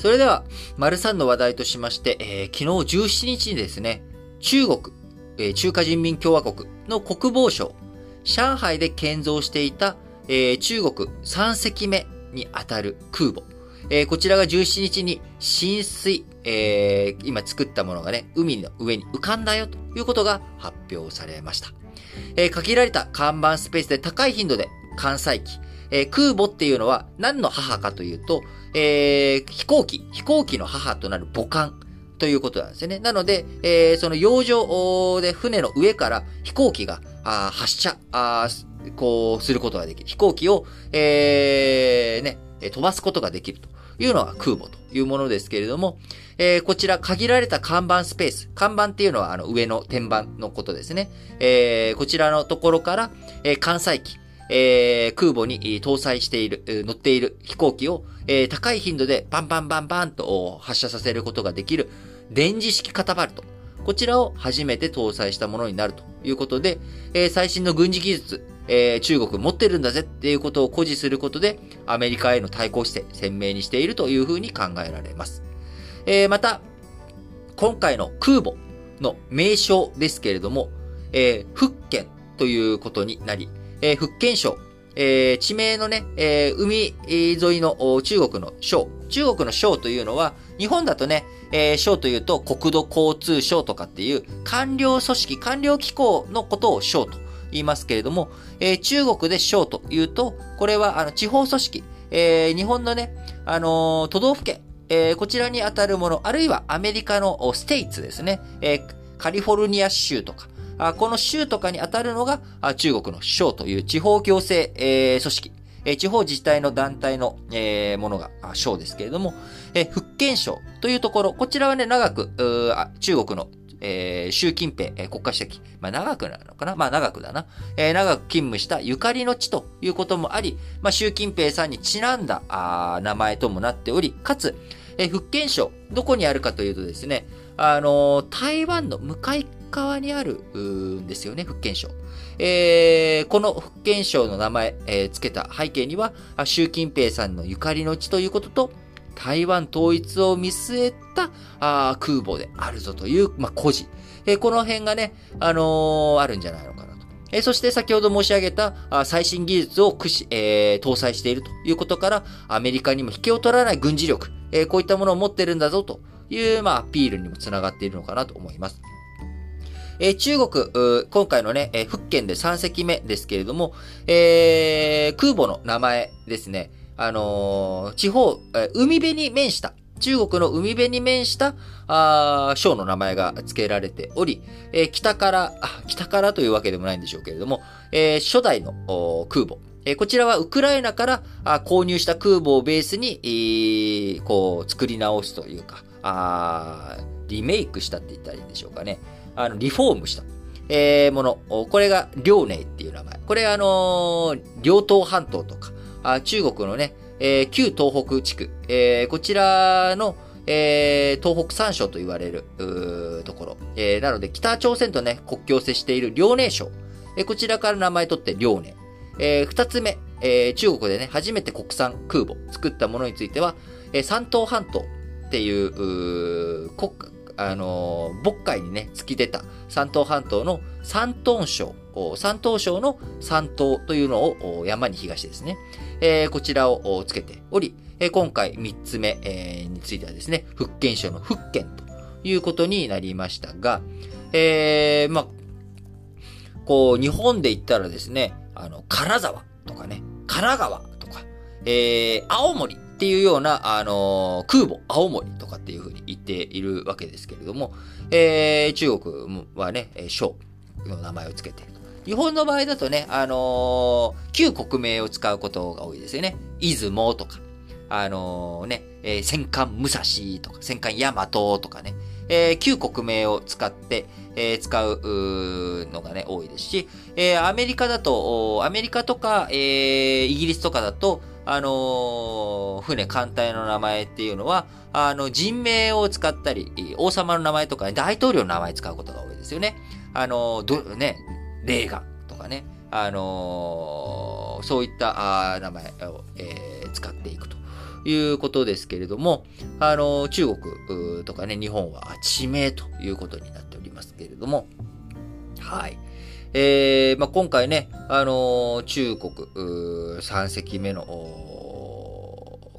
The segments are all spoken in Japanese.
それでは、丸3の話題としまして、えー、昨日17日にですね、中国、えー、中華人民共和国の国防省、上海で建造していた、えー、中国3隻目にあたる空母、えー、こちらが17日に浸水、えー、今作ったものがね、海の上に浮かんだよということが発表されました。えー、限られた看板スペースで高い頻度で艦載機、えー、空母っていうのは何の母かというと、えー、飛行機、飛行機の母となる母艦ということなんですよね。なので、えー、その洋上で船の上から飛行機が発射こうすることができる。飛行機を、えー、ね、飛ばすことができるというのが空母というものですけれども、えー、こちら限られた看板スペース。看板っていうのはあの上の天板のことですね。えー、こちらのところから、えー、艦載機、えー、空母に搭載している、乗っている飛行機を、えー、高い頻度でバンバンバンバンと発射させることができる電磁式カタパルト。こちらを初めて搭載したものになるということで、えー、最新の軍事技術、えー、中国持ってるんだぜっていうことを誇示することで、アメリカへの対抗姿勢鮮明にしているというふうに考えられます。えー、また、今回の空母の名称ですけれども、えー、福建ということになり、えー、福建省、えー、地名のね、えー、海沿いの中国の省。中国の省というのは、日本だとね、えー、省というと国土交通省とかっていう官僚組織、官僚機構のことを省と言いますけれども、えー、中国で省というと、これはあの地方組織、えー、日本のね、あのー、都道府県、えー、こちらに当たるもの、あるいはアメリカのステイツですね、えー、カリフォルニア州とか、この州とかに当たるのが中国の省という地方行政、え、組織。え地方自治体の団体の、え、ものが省ですけれども、え福建省というところ、こちらはね、長く、中国の、え、習近平、え、国家主席、まあ長くなるのかな？まあ長くだな。え、長く勤務したゆかりの地ということもあり、まあ習近平さんにちなんだあ名前ともなっており、かつ、え、福建省、どこにあるかというとですね、あの、台湾の向かい側にあるんですよね、福建省。えー、この福建省の名前、えー、付けた背景には、習近平さんのゆかりの地ということと、台湾統一を見据えたあ空母であるぞという、まあ、故事。えー、この辺がね、あのー、あるんじゃないのかなと。えー、そして先ほど申し上げたあ最新技術を駆使、え、搭載しているということから、アメリカにも引けを取らない軍事力、え、こういったものを持ってるんだぞという、まあ、アピールにもつながっているのかなと思います。えー、中国、今回のね、えー、福建で3隻目ですけれども、えー、空母の名前ですね、あのー、地方、え、海辺に面した、中国の海辺に面した、あ省の名前が付けられており、え、北から、あ、北からというわけでもないんでしょうけれども、え、初代の空母、え、こちらはウクライナから購入した空母をベースに、えー、こう、作り直すというか、あリメイクしたって言ったらいいんでしょうかね。あの、リフォームした、えー、もの。これが、遼寧っていう名前。これあのー、両東半島とか、あ中国のね、えー、旧東北地区、えー、こちらの、えー、東北三省と言われる、ところ。えー、なので、北朝鮮とね、国境を接している遼寧省。えー、こちらから名前取って遼寧。えー、二つ目、えー、中国でね、初めて国産空母作ったものについては、えー、山東半島っていう、う国あのー、渤海にね、突き出た山東半島の山東省、山東省の山東というのを山に東ですね、えー、こちらをつけており、えー、今回3つ目、えー、についてはですね、福建省の福建ということになりましたが、えー、まあ、こう、日本で言ったらですね、あの、金沢とかね、神奈川とか、えー、青森っていうような、あの、空母、青森とかっていうふうに言っているわけですけれども、えー、中国はね、省の名前を付けている。日本の場合だとね、あの、旧国名を使うことが多いですよね。出雲とか、あの、ね、えー、戦艦武蔵とか、戦艦大和とかね、えー、旧国名を使って、えー、使うのがね、多いですし、えー、アメリカだと、アメリカとか、えー、イギリスとかだと、あのー、船艦隊の名前っていうのは、あの、人名を使ったり、王様の名前とか、ね、大統領の名前使うことが多いですよね。あのー、ど、ね、レーガンとかね、あのー、そういったあ名前を、えー、使っていくということですけれども、あの、中国とかね、日本は地名ということになっておりますけれども、はい。えー、まあ、今回ね、あの中国3隻目の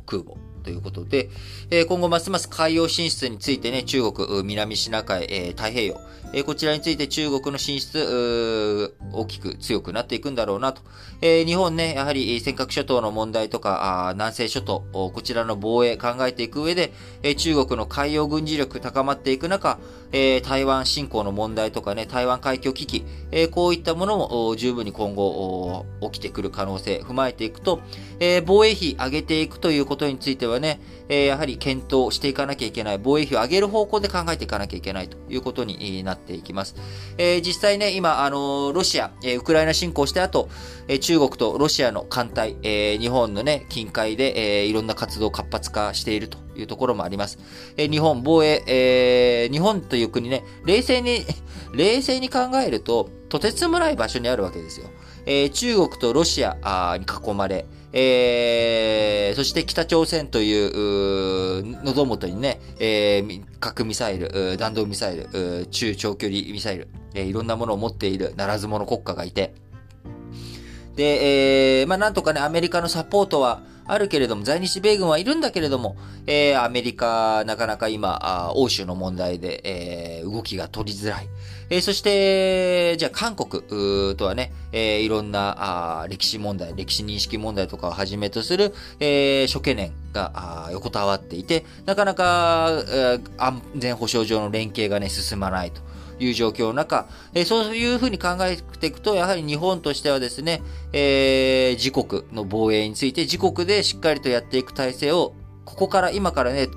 空母ということで、え今後ますます海洋進出についてね、中国、南シナ海、え太平洋、えこちらについて中国の進出、大きく強くなっていくんだろうなと。え日本ね、やはり尖閣諸島の問題とか、あ南西諸島、こちらの防衛考えていく上で、え中国の海洋軍事力高まっていく中、え台湾侵攻の問題とかね、台湾海峡危機、えこういったものも十分に今後起きてくる可能性踏まえていくと、え防衛費上げていくということについてはね、えやはり検討していかなきゃいけない、防衛費を上げる方向で考えていかなきゃいけないということになってていきます。えー、実際ね、今、あのロシア、えウクライナ侵攻した後、え中国とロシアの艦隊、え日本のね、近海で、えいろんな活動を活発化しているというところもあります。え日本防衛、えー、日本という国ね、冷静に、冷静に考えると、とてつもない場所にあるわけですよ。えー、中国とロシアに囲まれ、えー、そして北朝鮮という、喉元にね、えー、核ミサイル、弾道ミサイル、中長距離ミサイル、えー、いろんなものを持っているならず者国家がいて、で、えー、まあなんとかね、アメリカのサポートはあるけれども、在日米軍はいるんだけれども、えー、アメリカ、なかなか今、欧州の問題で、えー、動きが取りづらい。えー、そして、じゃあ韓国とはね、えー、いろんなあ歴史問題、歴史認識問題とかをはじめとする、えー、諸懸念が横たわっていて、なかなか、えー、安全保障上の連携がね、進まないと。いう状況の中、え、そういうふうに考えていくと、やはり日本としてはですね、えー、自国の防衛について自国でしっかりとやっていく体制を、ここから今からね、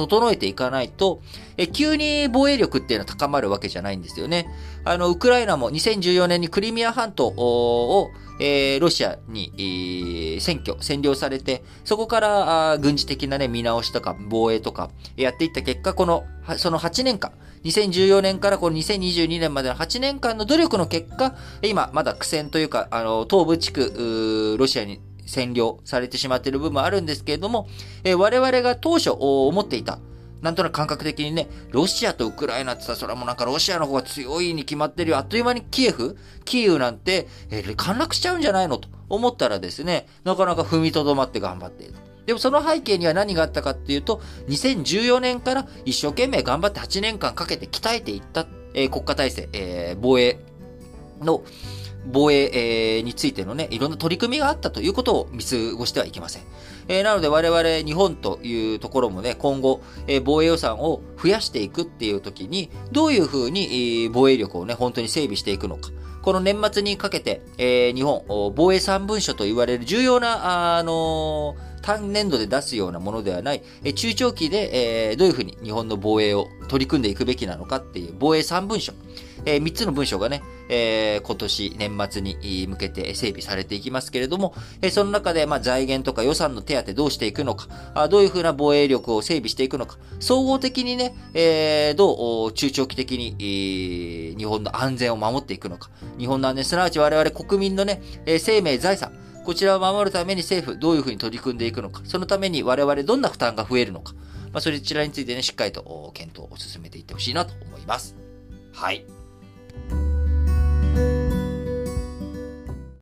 整えていかないと、え、急に防衛力っていうのは高まるわけじゃないんですよね。あの、ウクライナも2014年にクリミア半島を、えー、ロシアに、えー、占拠、占領されて、そこからあ軍事的なね、見直しとか防衛とかやっていった結果、この、その8年間、2014年からこの2022年までの8年間の努力の結果、今、まだ苦戦というか、あの、東部地区、ロシアに占領されてしまっている部分もあるんですけれども、えー、我々が当初思っていた、なんとなく感覚的にね、ロシアとウクライナってさ、それはもうなんかロシアの方が強いに決まってるよ。あっという間にキエフキーウなんて、えー、陥落しちゃうんじゃないのと思ったらですね、なかなか踏みとどまって頑張っている。でもその背景には何があったかっていうと、2014年から一生懸命頑張って8年間かけて鍛えていった、えー、国家体制、えー、防衛の、防衛、についてのね、いろんな取り組みがあったということを見過ごしてはいけません。えー、なので我々日本というところもね、今後、えー、防衛予算を増やしていくっていう時に、どういうふうに、えー、防衛力をね、本当に整備していくのか。この年末にかけて、えー、日本、防衛三文書と言われる重要な、あのー単年度で出すようなものではない、え中長期で、えどういうふうに日本の防衛を取り組んでいくべきなのかっていう防衛3文書、え3つの文書がね、え今年年末に向けて整備されていきますけれども、えその中で、まあ、財源とか予算の手当どうしていくのか、あどういうふうな防衛力を整備していくのか、総合的にね、えどう中長期的に、え日本の安全を守っていくのか、日本の安全、すなわち我々国民のね、え生命、財産、こちらを守るために政府、どういうふうに取り組んでいくのか、そのために我々どんな負担が増えるのか、まあ、そちらについてね、しっかりと検討を進めていってほしいなと思います。はい。